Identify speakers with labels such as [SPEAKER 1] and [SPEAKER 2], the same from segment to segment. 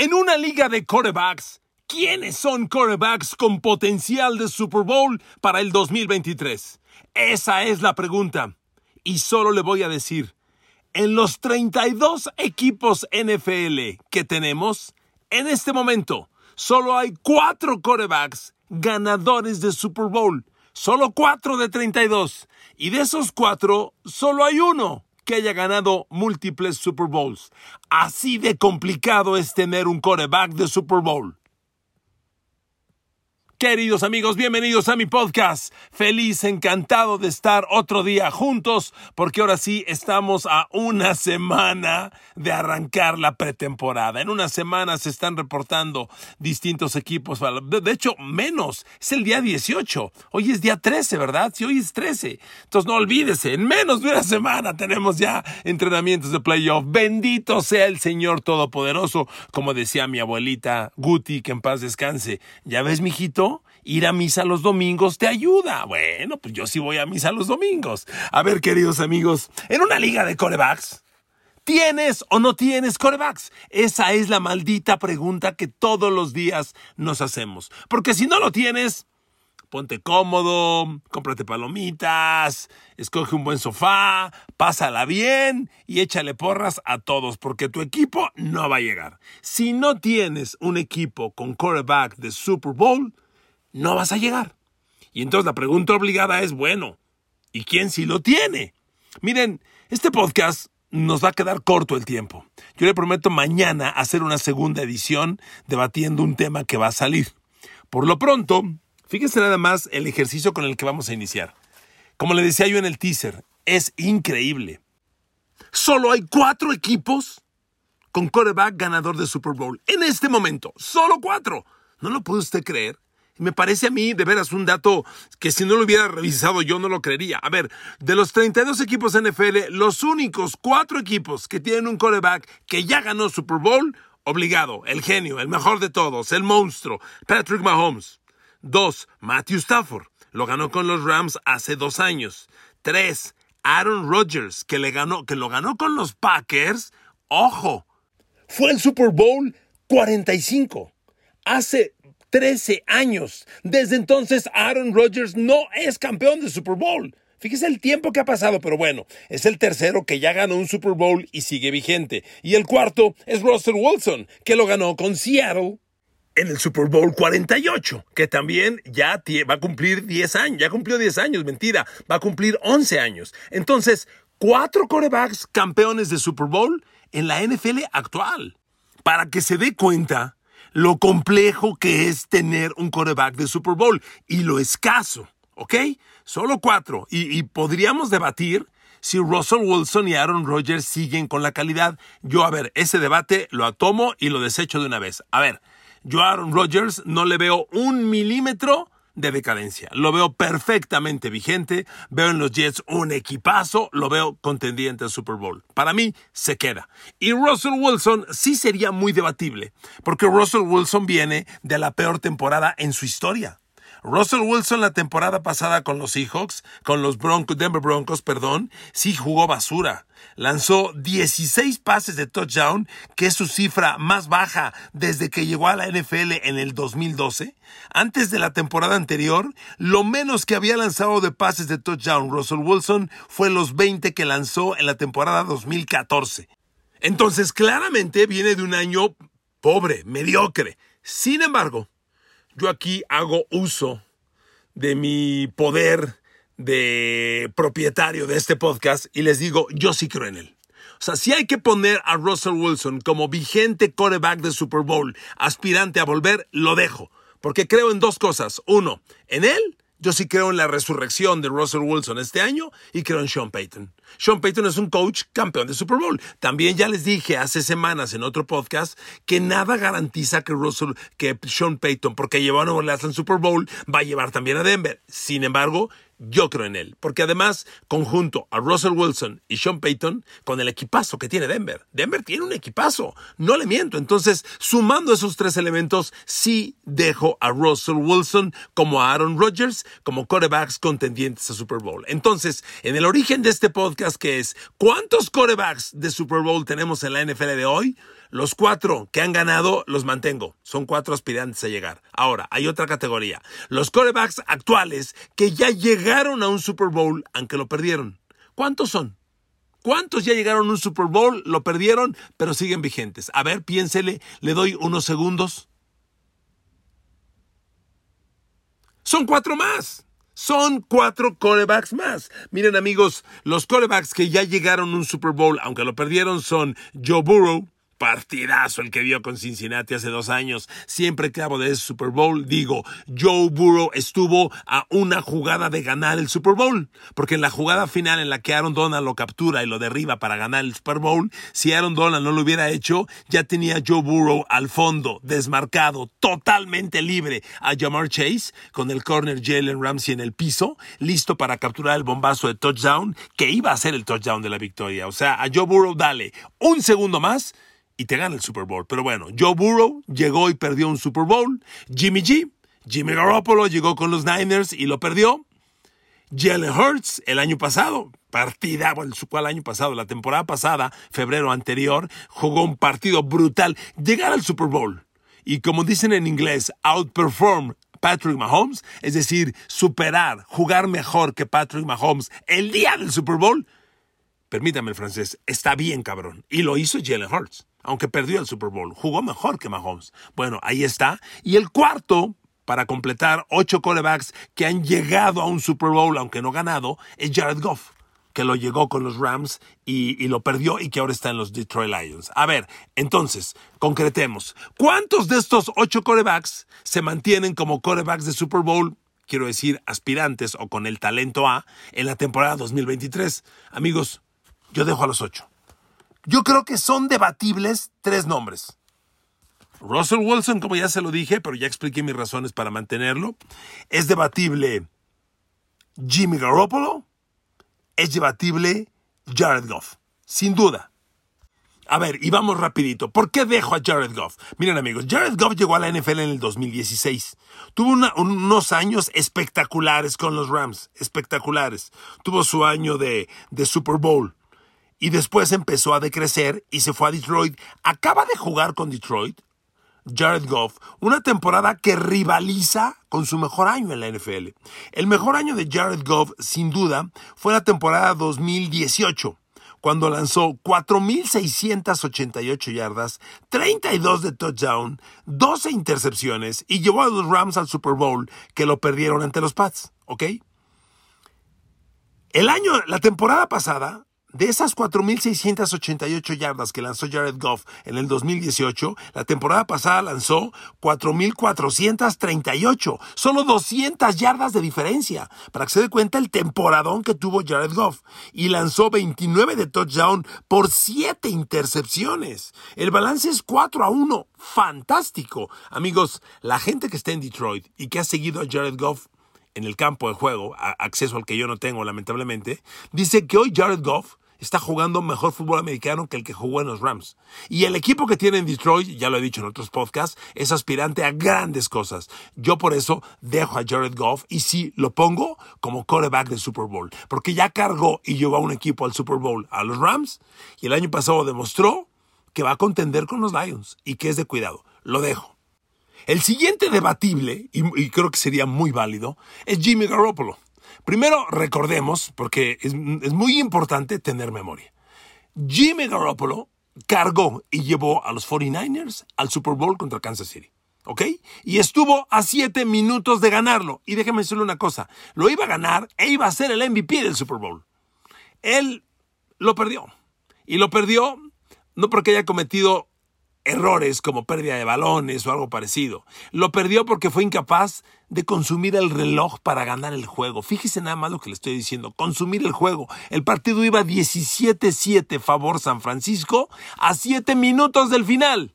[SPEAKER 1] En una liga de corebacks, ¿quiénes son corebacks con potencial de Super Bowl para el 2023? Esa es la pregunta. Y solo le voy a decir, en los 32 equipos NFL que tenemos, en este momento, solo hay cuatro corebacks ganadores de Super Bowl. Solo cuatro de 32. Y de esos cuatro, solo hay uno que haya ganado múltiples Super Bowls. Así de complicado es tener un coreback de Super Bowl. Queridos amigos, bienvenidos a mi podcast. Feliz, encantado de estar otro día juntos, porque ahora sí estamos a una semana de arrancar la pretemporada. En una semana se están reportando distintos equipos. De hecho, menos. Es el día 18. Hoy es día 13, ¿verdad? Si hoy es 13. Entonces no olvídese, en menos de una semana tenemos ya entrenamientos de playoff. Bendito sea el Señor Todopoderoso, como decía mi abuelita Guti, que en paz descanse. ¿Ya ves, mijito? Ir a misa los domingos te ayuda. Bueno, pues yo sí voy a misa los domingos. A ver, queridos amigos, en una liga de corebacks, ¿tienes o no tienes corebacks? Esa es la maldita pregunta que todos los días nos hacemos. Porque si no lo tienes, ponte cómodo, cómprate palomitas, escoge un buen sofá, pásala bien y échale porras a todos porque tu equipo no va a llegar. Si no tienes un equipo con coreback de Super Bowl, no vas a llegar. Y entonces la pregunta obligada es, bueno, ¿y quién sí lo tiene? Miren, este podcast nos va a quedar corto el tiempo. Yo le prometo mañana hacer una segunda edición debatiendo un tema que va a salir. Por lo pronto, fíjense nada más el ejercicio con el que vamos a iniciar. Como le decía yo en el teaser, es increíble. Solo hay cuatro equipos con coreback ganador de Super Bowl. En este momento, solo cuatro. ¿No lo puede usted creer? Me parece a mí de veras un dato que si no lo hubiera revisado yo no lo creería. A ver, de los 32 equipos NFL, los únicos cuatro equipos que tienen un coreback que ya ganó Super Bowl, obligado, el genio, el mejor de todos, el monstruo, Patrick Mahomes. Dos, Matthew Stafford, lo ganó con los Rams hace dos años. Tres, Aaron Rodgers, que, le ganó, que lo ganó con los Packers. Ojo, fue el Super Bowl 45. Hace 13 años. Desde entonces Aaron Rodgers no es campeón de Super Bowl. Fíjese el tiempo que ha pasado, pero bueno, es el tercero que ya ganó un Super Bowl y sigue vigente. Y el cuarto es Russell Wilson, que lo ganó con Seattle en el Super Bowl 48, que también ya va a cumplir 10 años, ya cumplió 10 años, mentira, va a cumplir 11 años. Entonces, cuatro corebacks campeones de Super Bowl en la NFL actual. Para que se dé cuenta lo complejo que es tener un coreback de Super Bowl y lo escaso, ¿ok? Solo cuatro. Y, podríamos debatir si Russell Wilson y Aaron Rodgers siguen con la calidad. Yo, a ver, ese debate lo atomo y lo desecho de una vez. A ver, yo a Aaron Rodgers no le veo un milímetro de decadencia. Lo veo perfectamente vigente, veo en los Jets un equipazo, lo veo contendiente al Super Bowl. Para mí, se queda. Y Russell Wilson sí sería muy debatible, porque Russell Wilson viene de la peor temporada en su historia. Russell Wilson la temporada pasada con los Seahawks, con los Broncos, Denver Broncos, perdón, sí jugó basura. Lanzó 16 pases de touchdown, que es su cifra más baja desde que llegó a la NFL en el 2012. Antes de la temporada anterior, lo menos que había lanzado de pases de touchdown Russell Wilson fue los 20 que lanzó en la temporada 2014. Entonces, claramente viene de un año pobre, mediocre. Sin embargo, yo aquí hago uso de mi poder de propietario de este podcast y les digo, yo sí creo en él. O sea, si hay que poner a Russell Wilson como vigente coreback de Super Bowl, aspirante a volver, lo dejo. Porque creo en dos cosas. Uno, en él yo sí creo en la resurrección de Russell Wilson este año y creo en Sean Payton. Sean Payton es un coach campeón de Super Bowl. También ya les dije hace semanas en otro podcast que nada garantiza que Russell, que Sean Payton, porque llevó a Nueva Orleans al Super Bowl, va a llevar también a Denver. Sin embargo, yo creo en él, porque además, conjunto a Russell Wilson y Sean Payton, con el equipazo que tiene Denver. Denver tiene un equipazo, no le miento. Entonces, sumando esos tres elementos, sí dejo a Russell Wilson como a Aaron Rodgers, como corebacks contendientes a Super Bowl. Entonces, en el origen de este podcast, que es ¿cuántos corebacks de Super Bowl tenemos en la NFL de hoy? Los cuatro que han ganado los mantengo. Son cuatro aspirantes a llegar. Ahora, hay otra categoría. Los corebacks actuales que ya llegaron a un Super Bowl aunque lo perdieron. ¿Cuántos son? ¿Cuántos ya llegaron a un Super Bowl, lo perdieron, pero siguen vigentes? A ver, piénsele, le doy unos segundos. Son cuatro más. Son cuatro corebacks más. Miren amigos, los corebacks que ya llegaron a un Super Bowl, aunque lo perdieron, son Joe Burrow, partidazo el que vio con Cincinnati hace dos años. Siempre que hablo de ese Super Bowl, digo, Joe Burrow estuvo a una jugada de ganar el Super Bowl. Porque en la jugada final en la que Aaron Donald lo captura y lo derriba para ganar el Super Bowl, si Aaron Donald no lo hubiera hecho, ya tenía Joe Burrow al fondo, desmarcado, totalmente libre a Jamar Chase, con el corner Jalen Ramsey en el piso, listo para capturar el bombazo de touchdown, que iba a ser el touchdown de la victoria. O sea, a Joe Burrow dale un segundo más y te gana el Super Bowl. Pero bueno, Joe Burrow llegó y perdió un Super Bowl. Jimmy G, Jimmy Garoppolo llegó con los Niners y lo perdió. Jalen Hurts el año pasado, partida, bueno, el año pasado, la temporada pasada, febrero anterior, jugó un partido brutal. Llegar al Super Bowl y como dicen en inglés, outperform Patrick Mahomes, es decir, superar, jugar mejor que Patrick Mahomes el día del Super Bowl, permítame el francés, está bien cabrón. Y lo hizo Jalen Hurts aunque perdió el Super Bowl. Jugó mejor que Mahomes. Bueno, ahí está. Y el cuarto, para completar ocho corebacks que han llegado a un Super Bowl, aunque no ganado, es Jared Goff, que lo llegó con los Rams y, lo perdió y que ahora está en los Detroit Lions. A ver, entonces, concretemos. ¿Cuántos de estos ocho corebacks se mantienen como corebacks de Super Bowl? Quiero decir, aspirantes o con el talento A en la temporada 2023. Amigos, yo dejo a los ocho. Yo creo que son debatibles tres nombres. Russell Wilson, como ya se lo dije, pero ya expliqué mis razones para mantenerlo. Es debatible Jimmy Garoppolo. Es debatible Jared Goff. Sin duda. A ver, y vamos rapidito. ¿Por qué dejo a Jared Goff? Miren amigos, Jared Goff llegó a la NFL en el 2016. Tuvo unos años espectaculares con los Rams. Espectaculares. Tuvo su año de, de Super Bowl y después empezó a decrecer y se fue a Detroit. Acaba de jugar con Detroit, Jared Goff, una temporada que rivaliza con su mejor año en la NFL. El mejor año de Jared Goff, sin duda, fue la temporada 2018 cuando lanzó 4.688 yardas, 32 de touchdown, 12 intercepciones y llevó a los Rams al Super Bowl que lo perdieron ante los Pats, ¿ok? El año, la temporada pasada, de esas 4.688 yardas que lanzó Jared Goff en el 2018, la temporada pasada lanzó 4.438. Solo 200 yardas de diferencia. Para que se dé cuenta el temporadón que tuvo Jared Goff. Y lanzó 29 de touchdown por 7 intercepciones. El balance es 4 a 1. Fantástico. Amigos, la gente que está en Detroit y que ha seguido a Jared Goff en el campo de juego, acceso al que yo no tengo lamentablemente, dice que hoy Jared Goff está jugando mejor fútbol americano que el que jugó en los Rams. Y el equipo que tiene en Detroit, ya lo he dicho en otros podcasts, es aspirante a grandes cosas. Yo por eso dejo a Jared Goff y sí lo pongo como quarterback del Super Bowl. Porque ya cargó y llevó a un equipo al Super Bowl a los Rams y el año pasado demostró que va a contender con los Lions y que es de cuidado. Lo dejo. El siguiente debatible, y, y creo que sería muy válido, es Jimmy Garoppolo. Primero, recordemos, porque es, muy importante tener memoria. Jimmy Garoppolo cargó y llevó a los 49ers al Super Bowl contra Kansas City. ¿Ok? Y estuvo a siete minutos de ganarlo. Y déjeme decirle una cosa, lo iba a ganar e iba a ser el MVP del Super Bowl. Él lo perdió. Y lo perdió no porque haya cometido errores como pérdida de balones o algo parecido. Lo perdió porque fue incapaz de consumir el reloj para ganar el juego. Fíjese nada más lo que le estoy diciendo, consumir el juego. El partido iba 17-7 favor San Francisco a 7 minutos del final.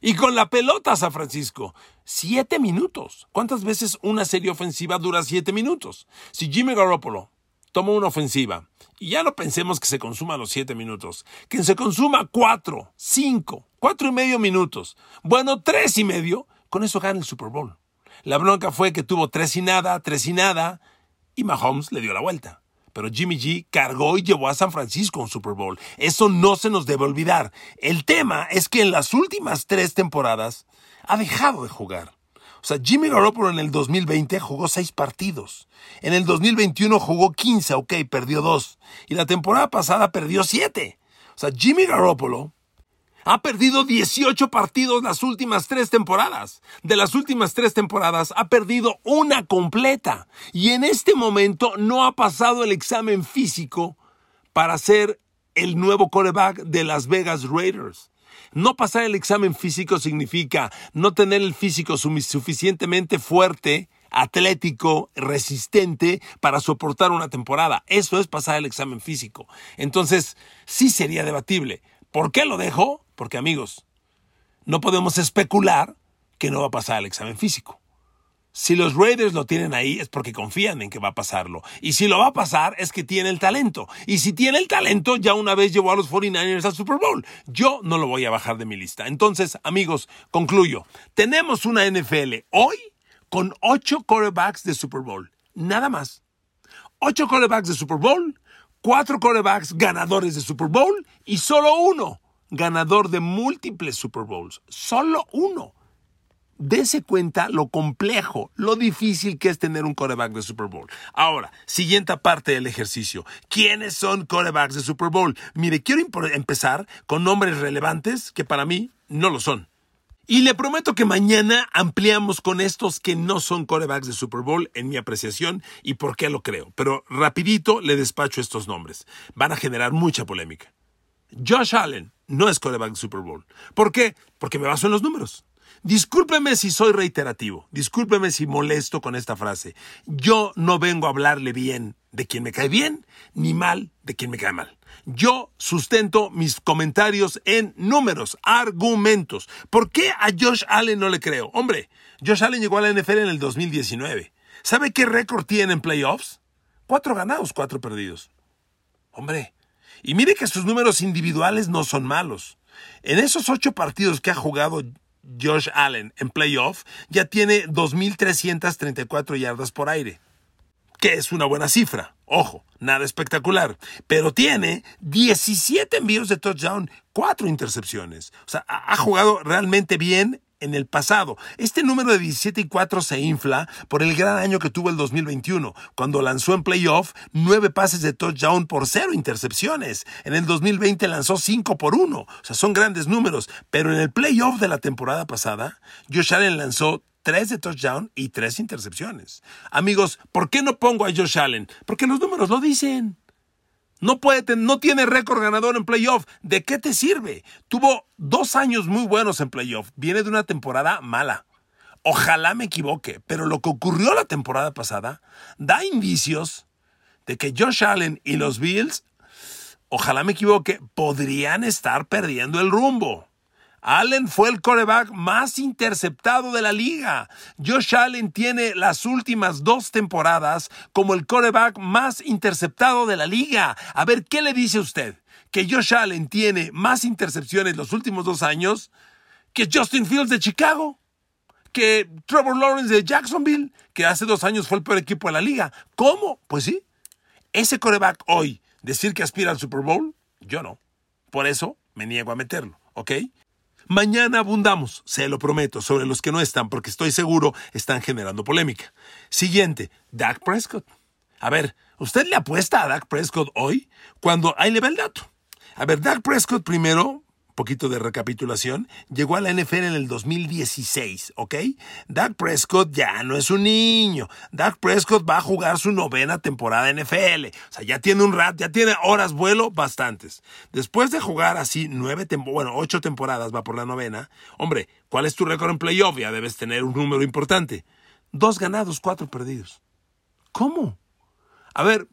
[SPEAKER 1] Y con la pelota San Francisco. Siete minutos. ¿Cuántas veces una serie ofensiva dura siete minutos? Si Jimmy Garoppolo toma una ofensiva y ya no pensemos que se consuma los siete minutos, que se consuma cuatro, cinco, cuatro y medio minutos, bueno, tres y medio, con eso gana el Super Bowl. La bronca fue que tuvo tres y nada, tres y nada, y Mahomes le dio la vuelta. pero Jimmy G cargó y llevó a San Francisco un Super Bowl. Eso no se nos debe olvidar. El tema es que en las últimas tres temporadas ha dejado de jugar. O sea, Jimmy Garoppolo en el 2020 jugó seis partidos. En el 2021 jugó 15, ok, perdió dos. Y la temporada pasada perdió siete. O sea, Jimmy Garoppolo ha perdido 18 partidos las últimas tres temporadas. De las últimas tres temporadas ha perdido una completa. Y en este momento no ha pasado el examen físico para ser el nuevo coreback de Las Vegas Raiders. No pasar el examen físico significa no tener el físico suficientemente fuerte, atlético, resistente para soportar una temporada. Eso es pasar el examen físico. Entonces, sí sería debatible. ¿Por qué lo dejo? Porque amigos, no podemos especular que no va a pasar el examen físico. Si los Raiders lo tienen ahí es porque confían en que va a pasarlo. Y si lo va a pasar es que tiene el talento. Y si tiene el talento, ya una vez llevó a los 49ers al Super Bowl. Yo no lo voy a bajar de mi lista. Entonces, amigos, concluyo. Tenemos una NFL hoy con ocho quarterbacks de Super Bowl. Nada más. Ocho quarterbacks de Super Bowl, cuatro quarterbacks ganadores de Super Bowl y solo uno ganador de múltiples Super Bowls. Solo uno dese cuenta lo complejo, lo difícil que es tener un coreback de Super Bowl. Ahora, siguiente parte del ejercicio. ¿Quiénes son corebacks de Super Bowl? Mire, quiero empezar con nombres relevantes que para mí no lo son. Y le prometo que mañana ampliamos con estos que no son corebacks de Super Bowl en mi apreciación y por qué lo creo. Pero rapidito le despacho estos nombres. Van a generar mucha polémica. Josh Allen no es coreback Super Bowl. ¿Por qué? Porque me baso en los números. Discúlpeme si soy reiterativo, discúlpeme si molesto con esta frase. Yo no vengo a hablarle bien de quien me cae bien, ni mal de quien me cae mal. Yo sustento mis comentarios en números, argumentos. ¿Por qué a Josh Allen no le creo? Hombre, Josh Allen llegó a la NFL en el 2019. ¿Sabe qué récord tiene en playoffs? Cuatro ganados, cuatro perdidos. Hombre, y mire que sus números individuales no son malos. En esos ocho partidos que ha jugado Josh Allen en playoff ya tiene 2.334 yardas por aire, que es una buena cifra. Ojo, nada espectacular, pero tiene 17 envíos de touchdown, 4 intercepciones. O sea, ha jugado realmente bien en el pasado. Este número de 17 y 4 se infla por el gran año que tuvo el 2021, cuando lanzó en playoff 9 pases de touchdown por 0 intercepciones. En el 2020 lanzó 5 por 1. O sea, son grandes números. Pero en el playoff de la temporada pasada, Josh Allen lanzó 3 de touchdown y 3 intercepciones. Amigos, ¿por qué no pongo a Josh Allen? Porque los números lo dicen. No, puede, no tiene récord ganador en playoff. ¿De qué te sirve? Tuvo dos años muy buenos en playoff. Viene de una temporada mala. Ojalá me equivoque, pero lo que ocurrió la temporada pasada da indicios de que Josh Allen y los Bills, ojalá me equivoque, podrían estar perdiendo el rumbo. Allen fue el coreback más interceptado de la liga. Josh Allen tiene las últimas dos temporadas como el coreback más interceptado de la liga. A ver, ¿qué le dice usted? ¿Que Josh Allen tiene más intercepciones los últimos dos años que Justin Fields de Chicago? ¿Que Trevor Lawrence de Jacksonville? Que hace dos años fue el peor equipo de la liga. ¿Cómo? Pues sí. Ese coreback hoy, decir que aspira al Super Bowl, yo no. Por eso me niego a meterlo, ¿ok? Mañana abundamos, se lo prometo, sobre los que no están, porque estoy seguro están generando polémica. Siguiente, Dak Prescott. A ver, ¿usted le apuesta a Dak Prescott hoy? Cuando ahí le va el dato. A ver, Dak Prescott primero poquito de recapitulación, llegó a la NFL en el 2016, ¿ok? Dak Prescott ya no es un niño. Dak Prescott va a jugar su novena temporada en NFL. O sea, ya tiene un rat, ya tiene horas vuelo bastantes. Después de jugar así nueve, bueno, ocho temporadas, va por la novena. Hombre, ¿cuál es tu récord en playoff? Ya debes tener un número importante. Dos ganados, cuatro perdidos. ¿Cómo? A ver,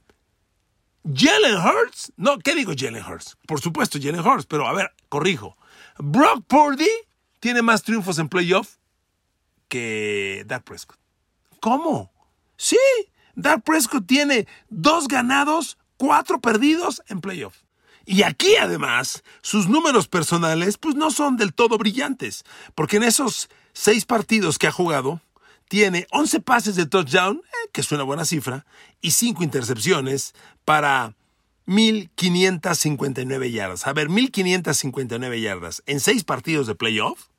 [SPEAKER 1] Jalen Hurts, no, ¿qué digo Jalen Hurts? Por supuesto Jalen Hurts, pero a ver, corrijo. Brock Purdy tiene más triunfos en playoff que Dak Prescott. ¿Cómo? Sí, Dak Prescott tiene dos ganados, cuatro perdidos en playoff. Y aquí además, sus números personales pues no son del todo brillantes, porque en esos seis partidos que ha jugado, tiene 11 pases de touchdown, eh, que es una buena cifra, y 5 intercepciones para 1.559 yardas. A ver, 1.559 yardas en 6 partidos de playoff.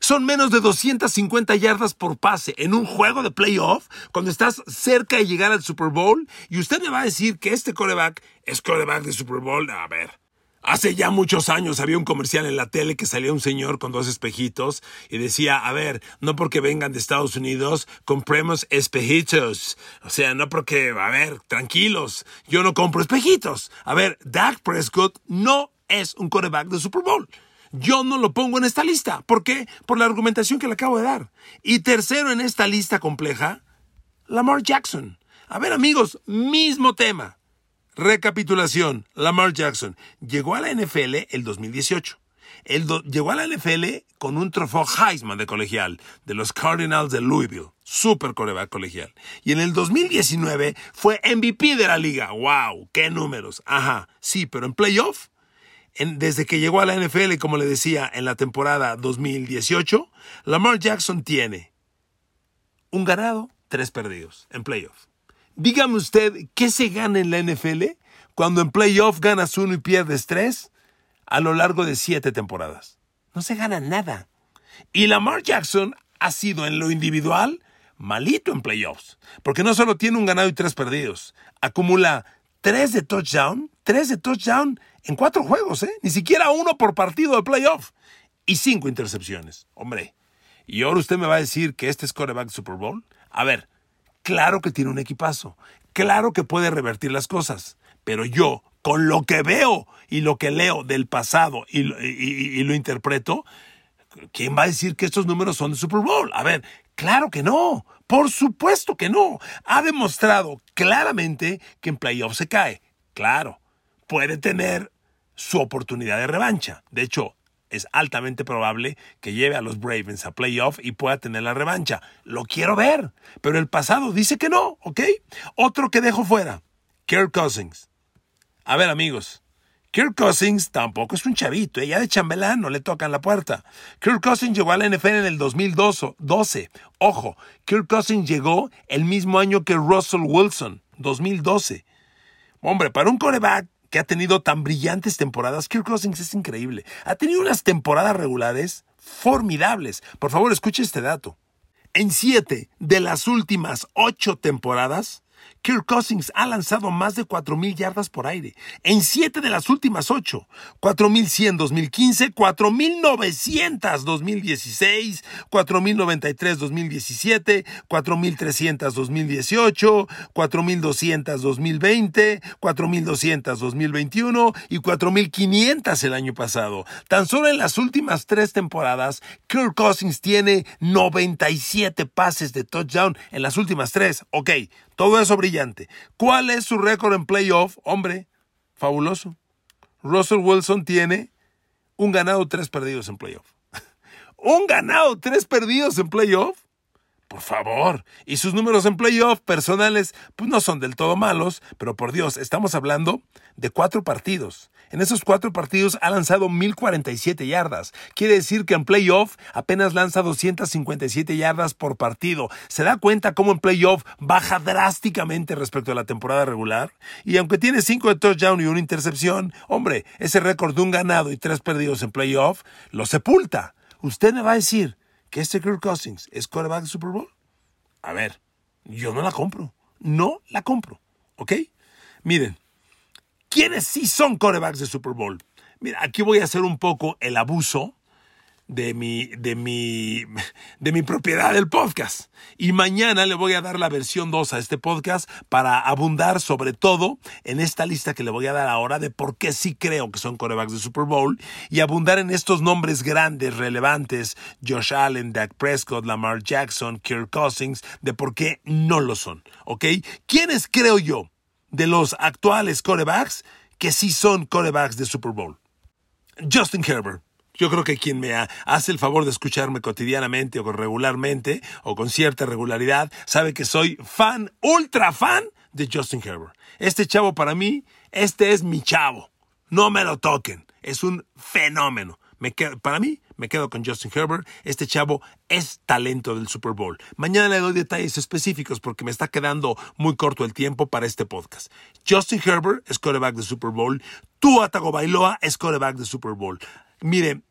[SPEAKER 1] Son menos de 250 yardas por pase en un juego de playoff cuando estás cerca de llegar al Super Bowl. Y usted me va a decir que este coreback es coreback de Super Bowl. A ver, Hace ya muchos años había un comercial en la tele que salía un señor con dos espejitos y decía, a ver, no porque vengan de Estados Unidos, compremos espejitos. O sea, no porque, a ver, tranquilos, yo no compro espejitos. A ver, Dak Prescott no es un coreback de Super Bowl. Yo no lo pongo en esta lista. ¿Por qué? Por la argumentación que le acabo de dar. Y tercero en esta lista compleja, Lamar Jackson. A ver amigos, mismo tema. Recapitulación, Lamar Jackson llegó a la NFL el 2018. llegó a la NFL con un trofeo Heisman de colegial de los Cardinals de Louisville. Super coreback colegial. Y en el 2019 fue MVP de la liga. ¡Wow! ¡Qué números! Ajá, sí, pero en playoff, desde que llegó a la NFL, como le decía, en la temporada 2018, Lamar Jackson tiene un ganado, tres perdidos en playoff. Dígame usted, ¿qué se gana en la NFL cuando en playoff ganas uno y pierdes tres a lo largo de siete temporadas? No se gana nada. Y Lamar Jackson ha sido en lo individual malito en playoffs, porque no solo tiene un ganado y tres perdidos, acumula tres de touchdown, tres de touchdown en cuatro juegos, ¿eh? Ni siquiera uno por partido de playoff. Y cinco intercepciones. Hombre. Y ahora usted me va a decir que este es quarterback Super Bowl. A ver, Claro que tiene un equipazo, claro que puede revertir las cosas, pero yo, con lo que veo y lo que leo del pasado y, lo interpreto, ¿quién va a decir que estos números son de Super Bowl? A ver, claro que no, por supuesto que no. Ha demostrado claramente que en playoff se cae. Claro, puede tener su oportunidad de revancha. De hecho, es altamente probable que lleve a los Ravens a playoff y pueda tener la revancha. Lo quiero ver, pero el pasado dice que no, ¿ok? Otro que dejo fuera, Kirk Cousins. A ver, amigos, Kirk Cousins tampoco es un chavito, ella ¿eh? de chambelán no le tocan la puerta. Kirk Cousins llegó a la NFL en el 2012. Ojo, Kirk Cousins llegó el mismo año que Russell Wilson, 2012. Hombre, para un coreback que ha tenido tan brillantes temporadas. Kirk Cousins es increíble. Ha tenido unas temporadas regulares formidables. Por favor, escuche este dato. En siete de las últimas ocho temporadas, Kirk Cousins ha lanzado más de 4.000 yardas por aire en siete de las últimas ocho. 4.100 2015, 4.900 2016, 4.093 2017, 4.300 2018, 4.200 2020, 4.200 2021 y 4.500 el año pasado. Tan solo en las últimas tres temporadas, Kirk Cousins tiene 97 pases de touchdown en las últimas tres. Ok, todo eso brillante. ¿Cuál es su récord en playoff? Hombre, fabuloso. Russell Wilson tiene un ganado, tres perdidos en playoff. un ganado, tres perdidos en playoff. Por favor. Y sus números en playoff personales, pues no son del todo malos, pero por Dios, estamos hablando de cuatro partidos. En esos cuatro partidos ha lanzado 1047 yardas. Quiere decir que en playoff apenas lanza 257 yardas por partido. ¿Se da cuenta cómo en playoff baja drásticamente respecto a la temporada regular? Y aunque tiene cinco de touchdown y una intercepción, hombre, ese récord de un ganado y tres perdidos en playoff lo sepulta. Usted me va a decir, que este Kirk Cousins es quarterback de Super Bowl? A ver, yo no la compro. No la compro. ¿Ok? Miren, ¿quiénes sí son quarterbacks de Super Bowl? Mira, aquí voy a hacer un poco el abuso de mi, de mi, de mi propiedad del podcast. Y mañana le voy a dar la versión 2 a este podcast para abundar sobre todo en esta lista que le voy a dar ahora de por qué sí creo que son corebacks de Super Bowl y abundar en estos nombres grandes, relevantes, Josh Allen, Dak Prescott, Lamar Jackson, Kirk Cousins, de por qué no lo son. ¿Ok? ¿Quiénes creo yo de los actuales corebacks que sí son corebacks de Super Bowl? Justin Herbert. Yo creo que quien me hace el favor de escucharme cotidianamente o regularmente o con cierta regularidad sabe que soy fan, ultra fan de Justin Herbert. Este chavo para mí, este es mi chavo. No me lo toquen. Es un fenómeno. Me para mí me quedo con Justin Herbert. Este chavo es talento del Super Bowl. Mañana le doy detalles específicos porque me está quedando muy corto el tiempo para este podcast. Justin Herbert es quarterback de Super Bowl. Tua Tagovailoa es quarterback de Super Bowl. Mire,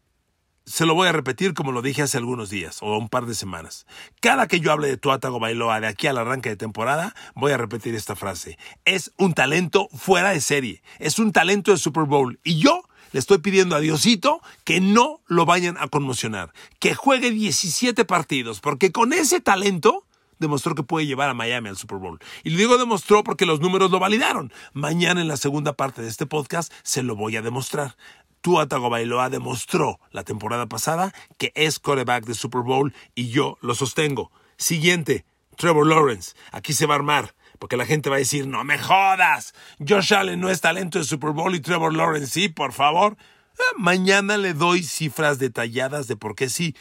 [SPEAKER 1] se lo voy a repetir como lo dije hace algunos días o un par de semanas. Cada que yo hable de Tua Tagovailoa de aquí al arranque de temporada, voy a repetir esta frase. Es un talento fuera de serie. Es un talento de Super Bowl. Y yo le estoy pidiendo a Diosito que no lo vayan a conmocionar, que juegue 17 partidos, porque con ese talento demostró que puede llevar a Miami al Super Bowl. Y le digo demostró porque los números lo validaron. Mañana en la segunda parte de este podcast se lo voy a demostrar. Tua Tagovailoa demostró la temporada pasada que es quarterback de Super Bowl y yo lo sostengo. Siguiente, Trevor Lawrence. Aquí se va a armar. Porque la gente va a decir, no me jodas. Josh Allen no es talento de Super Bowl y Trevor Lawrence sí, por favor. Ah, mañana le doy cifras detalladas de por qué sí.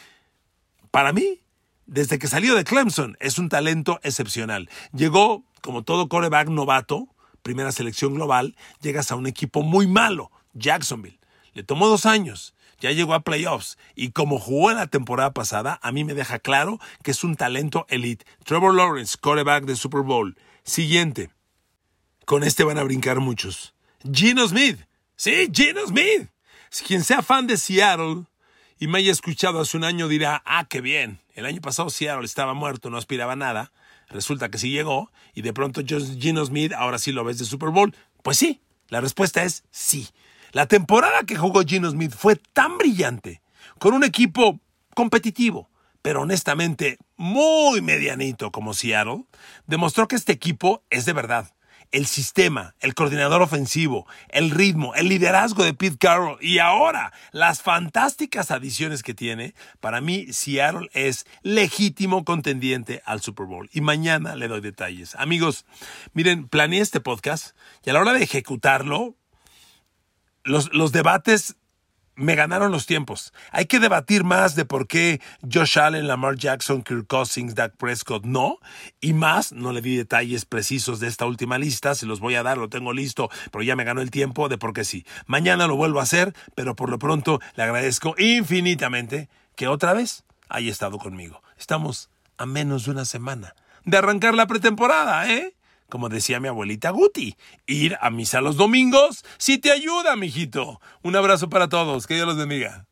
[SPEAKER 1] Para mí, desde que salió de Clemson, es un talento excepcional. Llegó, como todo coreback novato, primera selección global, llegas a un equipo muy malo, Jacksonville. Le tomó dos años, ya llegó a playoffs y como jugó en la temporada pasada, a mí me deja claro que es un talento elite. Trevor Lawrence, coreback de Super Bowl. Siguiente. Con este van a brincar muchos. Gino Smith. Sí, Gino Smith. Quien sea fan de Seattle y me haya escuchado hace un año dirá, ah, qué bien. El año pasado Seattle estaba muerto, no aspiraba a nada. Resulta que sí llegó y de pronto Gino Smith ahora sí lo ves de Super Bowl. Pues sí, la respuesta es sí. La temporada que jugó Gino Smith fue tan brillante, con un equipo competitivo, pero honestamente muy medianito como Seattle, demostró que este equipo es de verdad. El sistema, el coordinador ofensivo, el ritmo, el liderazgo de Pete Carroll y ahora las fantásticas adiciones que tiene, para mí Seattle es legítimo contendiente al Super Bowl. Y mañana le doy detalles. Amigos, miren, planeé este podcast y a la hora de ejecutarlo, los, los debates me ganaron los tiempos. Hay que debatir más de por qué Josh Allen, Lamar Jackson, Kirk Cousins, Dak Prescott no. Y más, no le di detalles precisos de esta última lista, se los voy a dar, lo tengo listo, pero ya me ganó el tiempo de por qué sí. Mañana lo vuelvo a hacer, pero por lo pronto le agradezco infinitamente que otra vez haya estado conmigo. Estamos a menos de una semana de arrancar la pretemporada, ¿eh? Como decía mi abuelita Guti, ir a misa los domingos si te ayuda, mijito. Un abrazo para todos, que Dios los bendiga.